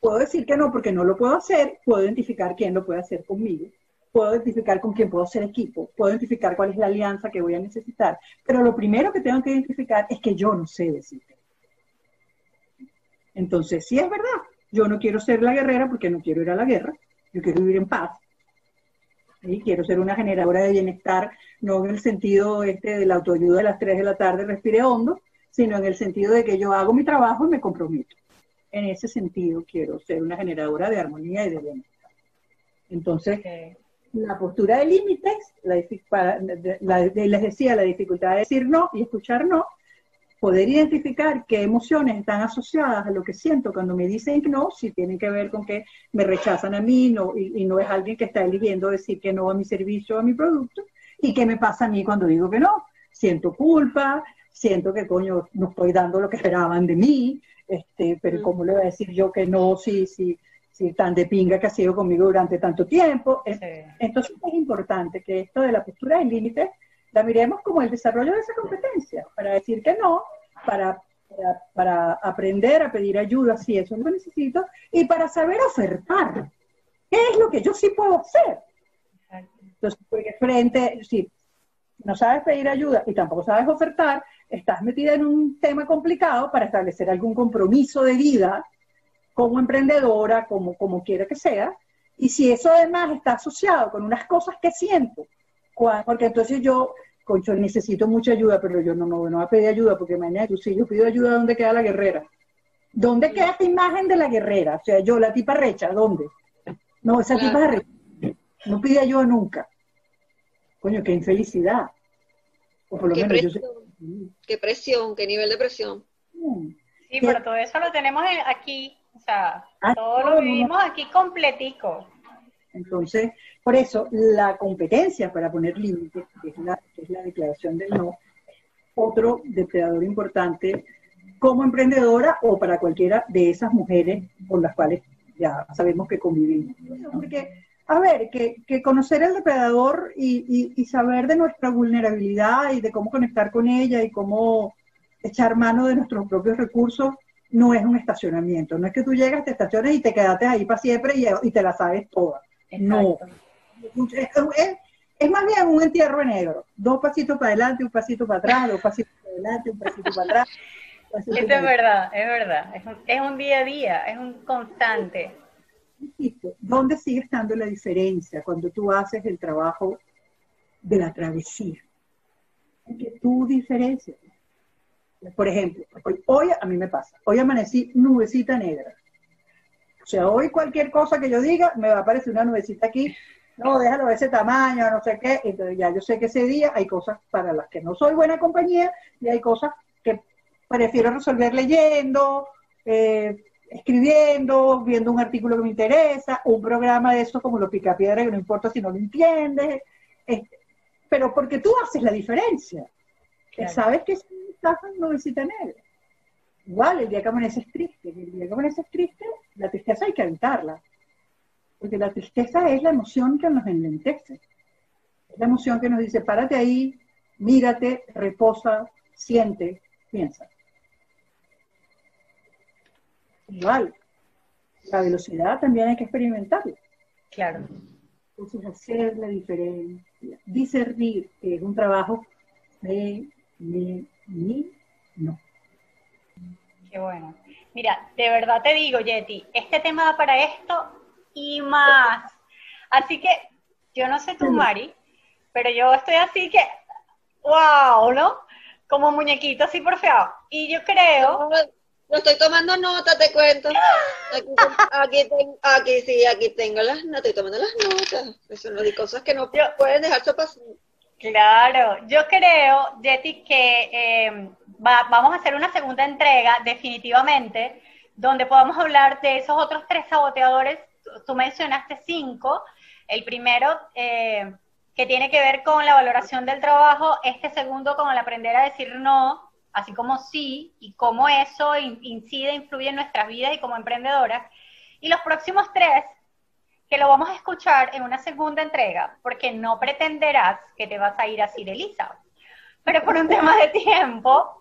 puedo decir que no porque no lo puedo hacer, puedo identificar quién lo puede hacer conmigo, puedo identificar con quién puedo hacer equipo, puedo identificar cuál es la alianza que voy a necesitar. Pero lo primero que tengo que identificar es que yo no sé decir. Entonces, sí es verdad, yo no quiero ser la guerrera porque no quiero ir a la guerra, yo quiero vivir en paz. Y quiero ser una generadora de bienestar, no en el sentido este de la autoayuda de las 3 de la tarde, respire hondo, sino en el sentido de que yo hago mi trabajo y me comprometo. En ese sentido quiero ser una generadora de armonía y de bienestar. Entonces, la postura de límites, les decía, la dificultad de decir no y escuchar no, poder identificar qué emociones están asociadas a lo que siento cuando me dicen no, si tienen que ver con que me rechazan a mí no, y, no es alguien que está eligiendo decir que no a mi servicio o a mi producto, y qué me pasa a mí cuando digo que no. Siento culpa, siento que coño no estoy dando lo que esperaban de mí, este, pero mm. ¿cómo le voy a decir yo que no si, si, tan de pinga que ha sido conmigo durante tanto tiempo? Entonces es importante que esto de la postura de límites la miremos como el desarrollo de esa competencia, para decir que no, para, para, aprender a pedir ayuda si eso lo necesito, y para saber ofertar. ¿Qué es lo que yo sí puedo hacer? Entonces, porque frente, si no sabes pedir ayuda y tampoco sabes ofertar, estás metida en un tema complicado para establecer algún compromiso de vida como emprendedora, como, como quiera que sea, y si eso además está asociado con unas cosas que siento, porque entonces yo, concho, necesito mucha ayuda, pero yo no, no, no voy a pedir ayuda, porque mañana tú sí, yo pido ayuda, ¿dónde queda la guerrera? ¿Dónde queda esta imagen de la guerrera? O sea, yo, la tipa recha, ¿dónde? No, esa tipa recha. No pide ayuda nunca. Coño, qué infelicidad. O por lo ¿Qué menos presión, yo Qué presión, qué nivel de presión. Sí, pero todo eso lo tenemos aquí, o sea, ah, todo lo vivimos aquí completico. Entonces, por eso, la competencia para poner límites, que es la, es la declaración del no, otro depredador importante como emprendedora o para cualquiera de esas mujeres con las cuales ya sabemos que convivimos. Porque, a ver, que, conocer el depredador y, y, saber de nuestra vulnerabilidad y de cómo conectar con ella y cómo echar mano de nuestros propios recursos no es un estacionamiento. No es que tú llegas, te estaciones y te quedaste ahí para siempre y, y te la sabes toda. No. Es, más bien un entierro negro. Dos pasitos para adelante, un pasito para atrás, dos pasitos para adelante, un pasito para atrás. Eso es verdad, es verdad. Es un, día a día, es un constante. ¿Dónde sigue estando la diferencia cuando tú haces el trabajo de la travesía? Que tú diferencias. Por ejemplo, hoy a mí me pasa, hoy amanecí nubecita negra. O sea, hoy cualquier cosa que yo diga, me va a aparecer una nubecita aquí, no, déjalo de ese tamaño, no sé qué. Entonces ya yo sé que ese día hay cosas para las que no soy buena compañía y hay cosas prefiero resolver leyendo, eh, escribiendo, viendo un artículo que me interesa, un programa de eso como lo picapiedra que no importa si no lo entiendes, este, pero porque tú haces la diferencia. Sabes que no visita negro. Igual, el día que amaneces triste, el día que amaneces triste, la tristeza hay que evitarla. Porque la tristeza es la emoción que nos enlentece. Es la emoción que nos dice, párate ahí, mírate, reposa, siente, piensa. Igual, la velocidad también hay que experimentarla. Claro. Entonces, hacer la diferencia, discernir, que es un trabajo de, mi, no. Qué bueno. Mira, de verdad te digo, Yeti, este tema va para esto y más. Así que, yo no sé tú, Mari, pero yo estoy así que, wow, ¿no? Como muñequito así por feo. Y yo creo lo estoy tomando nota, te cuento. Aquí, aquí, sí, aquí tengo las notas, estoy tomando las notas. Eso no hay cosas que no pueden dejarse pasar. Claro, yo creo, Yeti, que eh, vamos a hacer una segunda entrega, definitivamente, donde podamos hablar de esos otros tres saboteadores. Tú mencionaste cinco. El primero, eh, que tiene que ver con la valoración del trabajo, este segundo con el aprender a decir no, así como sí, y cómo eso incide, influye en nuestras vidas y como emprendedoras. Y los próximos tres, que lo vamos a escuchar en una segunda entrega, porque no pretenderás que te vas a ir a Elisa. Pero por un tema de tiempo,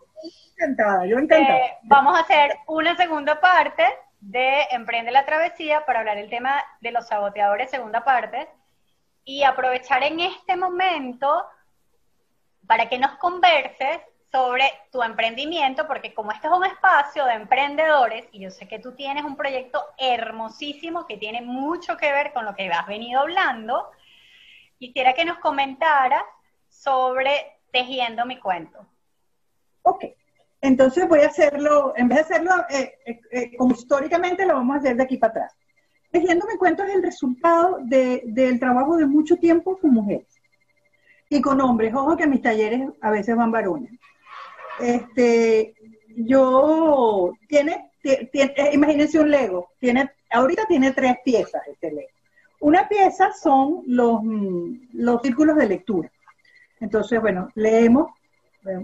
encantada, yo encantada. Eh, vamos a hacer una segunda parte de Emprende la Travesía para hablar el tema de los saboteadores, segunda parte, y aprovechar en este momento para que nos converses sobre tu emprendimiento, porque como este es un espacio de emprendedores, y yo sé que tú tienes un proyecto hermosísimo que tiene mucho que ver con lo que has venido hablando, quisiera que nos comentaras sobre tejiendo mi cuento. Ok, entonces voy a hacerlo, en vez de hacerlo eh, eh, eh, como históricamente, lo vamos a hacer de aquí para atrás. Tejiendo mi cuento es el resultado del trabajo de mucho tiempo con mujeres y con hombres. Ojo que mis talleres a veces van varones. Este, yo, tiene, tiene, eh, imagínense un Lego, tiene, ahorita tiene tres piezas este Lego. Una pieza son los, mm, los círculos de lectura. Entonces, bueno, leemos,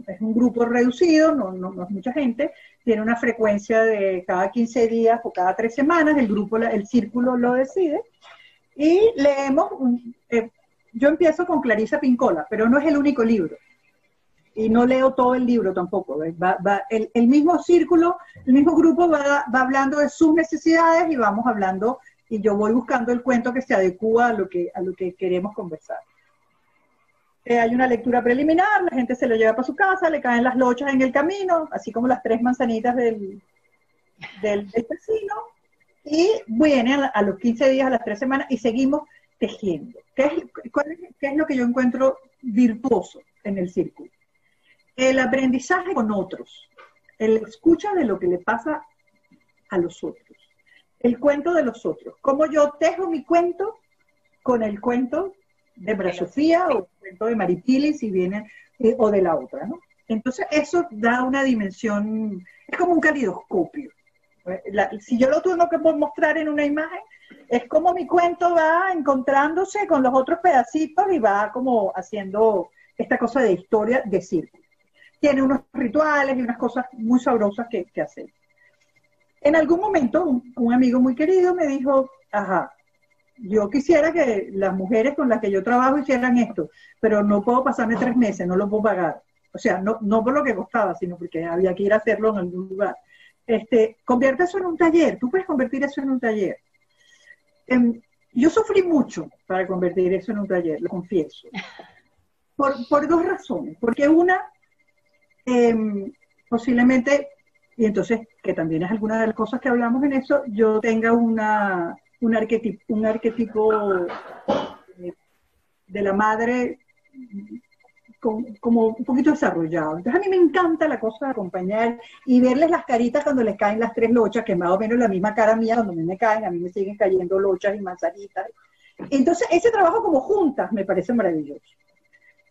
es un grupo reducido, no, no, es mucha gente, tiene una frecuencia de cada 15 días o cada tres semanas, el grupo, el círculo lo decide, y leemos, eh, yo empiezo con Clarisa Pincola, pero no es el único libro y no leo todo el libro tampoco. Va, el, mismo círculo, el mismo grupo va, hablando de sus necesidades y vamos hablando, y yo voy buscando el cuento que se adecua a lo que, a lo que queremos conversar. Eh, hay una lectura preliminar, la gente se lo lleva para su casa, le caen las lochas en el camino, así como las tres manzanitas del, del, vecino, y vienen a, los 15 días, a las tres semanas, y seguimos tejiendo. ¿Qué ¿Qué es lo que yo encuentro virtuoso en el círculo? El aprendizaje con otros, el escucha de lo que le pasa a los otros, el cuento de los otros, cómo yo tejo mi cuento con el cuento de Bra Sofía o el cuento de Maripili si viene, eh, o de la otra, ¿no? Entonces eso da una dimensión, es como un calidoscopio. si yo lo tengo que mostrar en una imagen, es como mi cuento va encontrándose con los otros pedacitos y va como haciendo esta cosa de historia de círculo tiene unos rituales y unas cosas muy sabrosas que, hacer. En algún momento, un, amigo muy querido me dijo, ajá, yo quisiera que las mujeres con las que yo trabajo hicieran esto, pero no puedo pasarme tres meses, no lo puedo pagar. O sea, no, no por lo que costaba, sino porque había que ir a hacerlo en algún lugar. Este, convierte eso en un taller, tú puedes convertir eso en un taller. Em, yo sufrí mucho para convertir eso en un taller, lo confieso. Por, por dos razones. Porque una, Em, posiblemente, y entonces, que también es alguna de las cosas que hablamos en eso, yo tenga una, un, arquetipo, un arquetipo eh, de la madre como un poquito desarrollado. Entonces a mí me encanta la cosa de acompañar y verles las caritas cuando les caen las tres lochas, que más o menos la misma cara mía cuando me, me caen, a mí me siguen cayendo lochas y manzanitas. Entonces ese trabajo como juntas me parece maravilloso.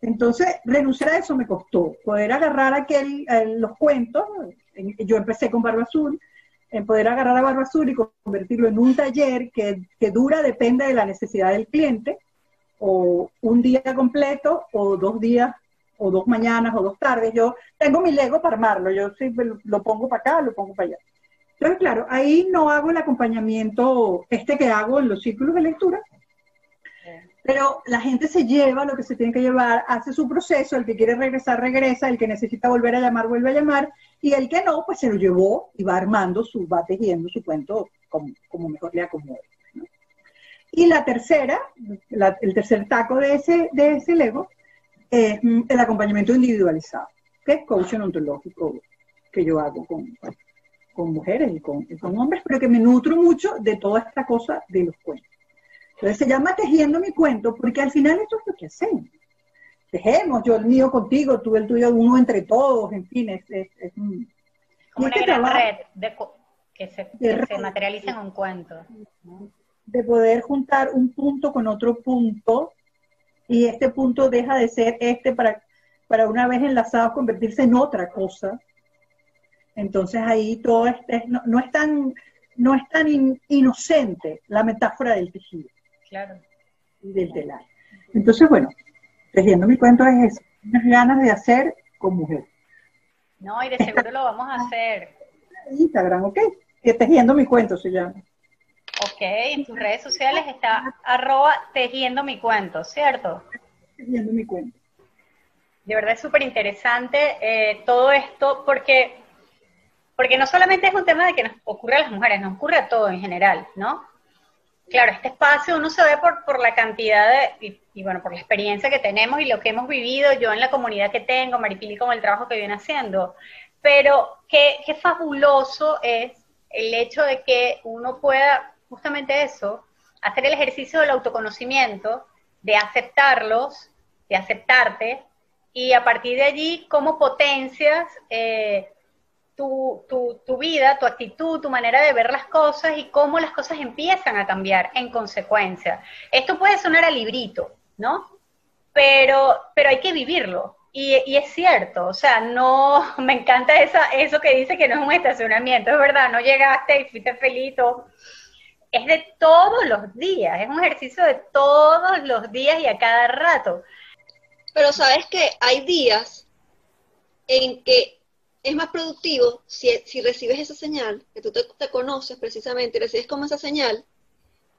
Entonces, renunciar a eso me costó. Poder agarrar aquel, eh, los cuentos, yo empecé con Barba Azul, en poder agarrar a Barba Azul y convertirlo en un taller que, que dura, depende de la necesidad del cliente, o un día completo, o dos días, o dos mañanas, o dos tardes. Yo tengo mi Lego para armarlo, yo sí lo pongo para acá, lo pongo para allá. Entonces, claro, ahí no hago el acompañamiento este que hago en los círculos de lectura, pero la gente se lleva lo que se tiene que llevar, hace su proceso, el que quiere regresar, regresa, el que necesita volver a llamar, vuelve a llamar, y el que no, pues se lo llevó y va armando, su, va tejiendo su cuento como, mejor le acomode. Y la tercera, el tercer taco de ese, de ese Lego, es mm, el acompañamiento individualizado, que es coaching ontológico que yo hago con, con mujeres y con, y con hombres, pero que me nutro mucho de toda esta cosa de los cuentos. Entonces se llama tejiendo mi cuento porque al final esto es lo que hacemos. Tejemos, yo el mío contigo, tú el tuyo, uno entre todos, en fin, es, es, un... Como una este gran red de, que, se, se, materializa en un cuento. De poder juntar un punto con otro punto y este punto deja de ser este para, para una vez enlazado convertirse en otra cosa. Entonces ahí todo este, no, no es tan, no es tan inocente la metáfora del tejido. Claro. Y del telar. Entonces, bueno, tejiendo mi cuento es eso, unas ganas de hacer con mujer. No, y de seguro lo vamos a hacer. Instagram, ¿ok? Que tejiendo mi cuento se llama. Ok, en tus redes sociales está arroba tejiendo mi cuento, ¿cierto? Tejiendo mi cuento. De verdad es súper interesante eh, todo esto porque, porque no solamente es un tema de que nos ocurre a las mujeres, nos ocurre a todo en general, ¿no? Claro, este espacio uno se ve por, por la cantidad de, y, bueno, por la experiencia que tenemos y lo que hemos vivido yo en la comunidad que tengo, Maripili con el trabajo que viene haciendo, pero qué, qué fabuloso es el hecho de que uno pueda justamente eso, hacer el ejercicio del autoconocimiento, de aceptarlos, de aceptarte, y a partir de allí, cómo potencias eh, tu, tu, tu, vida, tu actitud, tu manera de ver las cosas y cómo las cosas empiezan a cambiar en consecuencia. Esto puede sonar a librito, ¿no? Pero, pero hay que vivirlo. Y, y, es cierto, o sea, no, me encanta esa, eso que dice que no es un estacionamiento, es verdad, no llegaste y fuiste feliz, es de todos los días, es un ejercicio de todos los días y a cada rato. Pero sabes que hay días en que es más productivo si, si recibes esa señal, que tú te, conoces precisamente, recibes como esa señal,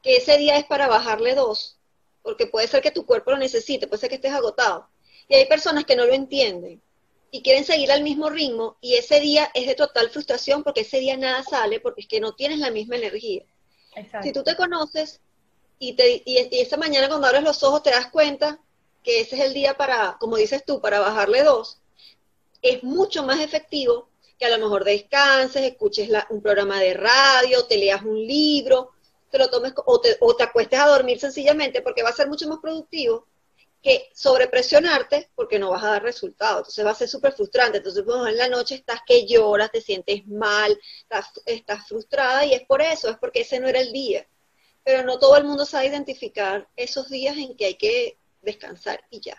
que ese día es para bajarle dos, porque puede ser que tu cuerpo lo necesite, puede ser que estés agotado. Y hay personas que no lo entienden y quieren seguir al mismo ritmo y ese día es de total frustración porque ese día nada sale porque es que no tienes la misma energía. Si tú te conoces y, te, y, y esa mañana cuando abres los ojos te das cuenta que ese es el día para, como dices tú, para bajarle dos, es mucho más efectivo que a lo mejor descanses, escuches un programa de radio, te leas un libro, te lo tomes o te, o te acuestes a dormir sencillamente porque va a ser mucho más productivo que sobrepresionarte porque no vas a dar resultados. Entonces va a ser súper frustrante. Entonces, bueno, en la noche estás que lloras, te sientes mal, estás frustrada y es por eso, es porque ese no era el día. Pero no todo el mundo sabe identificar esos días en que hay que descansar y ya.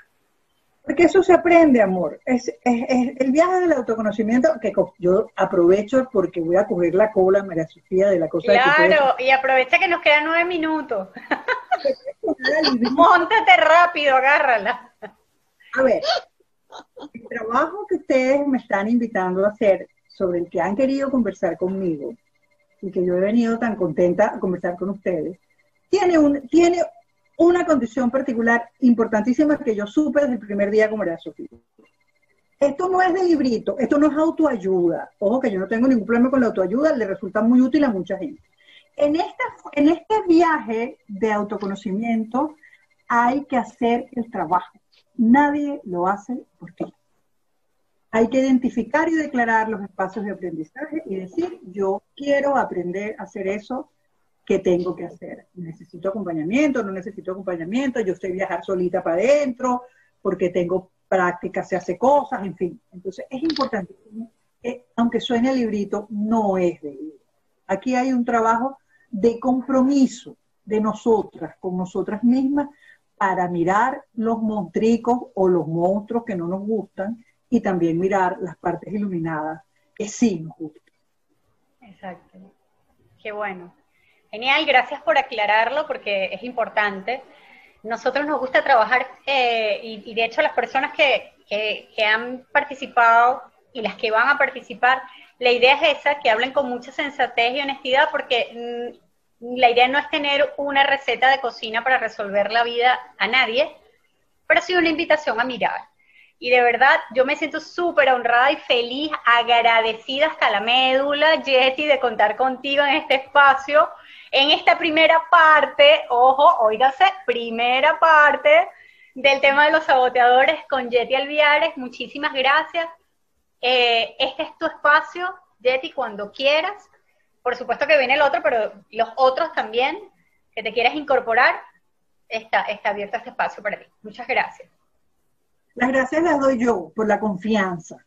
Porque eso se aprende, amor. Es, el viaje del autoconocimiento que yo aprovecho porque voy a coger la cola, María Sofía, de la cosa Claro, y aprovecha que nos quedan nueve minutos. Móntate rápido, agárrala. A ver, el trabajo que ustedes me están invitando a hacer, sobre el que han querido conversar conmigo, y que yo he venido tan contenta a conversar con ustedes, tiene un, tiene una condición particular importantísima que yo supe desde el primer día como era Sofía. Esto no es de librito, esto no es autoayuda. Ojo que yo no tengo ningún problema con la autoayuda, le resulta muy útil a mucha gente. En, esta, en este viaje de autoconocimiento hay que hacer el trabajo. Nadie lo hace por ti. Hay que identificar y declarar los espacios de aprendizaje y decir, yo quiero aprender a hacer eso qué tengo que hacer. ¿Necesito acompañamiento? ¿No necesito acompañamiento? Yo sé viajar solita para adentro porque tengo práctica, se hace cosas, en fin. Entonces, es importante, que, aunque suene el librito, no es de libro. Aquí hay un trabajo de compromiso de nosotras, con nosotras mismas, para mirar los montricos o los monstruos que no nos gustan y también mirar las partes iluminadas que sí nos gustan. Exacto. Qué bueno. Genial, gracias por aclararlo porque es importante. Nosotros nos gusta trabajar eh, y, de hecho las personas que, que han participado y las que van a participar, la idea es esa, que hablen con mucha sensatez y honestidad porque mm, la idea no es tener una receta de cocina para resolver la vida a nadie, pero sí una invitación a mirar. Y de verdad, yo me siento súper honrada y feliz, agradecida hasta la médula, Jetty, de contar contigo en este espacio. En esta primera parte, ojo, oígase, primera parte del tema de los saboteadores con Jetty Alviares. Muchísimas gracias. Eh, este es tu espacio, Jetty, cuando quieras. Por supuesto que viene el otro, pero los otros también que te quieras incorporar, está, está abierto este espacio para ti. Muchas gracias. Las gracias las doy yo por la confianza,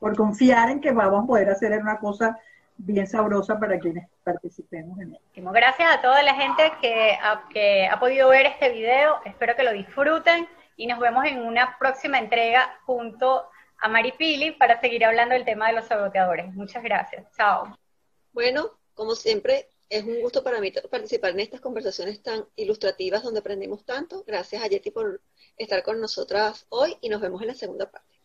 por confiar en que vamos a poder hacer una cosa bien sabrosa para quienes participemos en él. Gracias a toda la gente que ha, que ha podido ver este video, espero que lo disfruten y nos vemos en una próxima entrega junto a Maripili para seguir hablando del tema de los saboteadores. Muchas gracias. Chao. Bueno, como siempre, es un gusto para mí participar en estas conversaciones tan ilustrativas donde aprendemos tanto. Gracias a Yeti por estar con nosotras hoy y nos vemos en la segunda parte.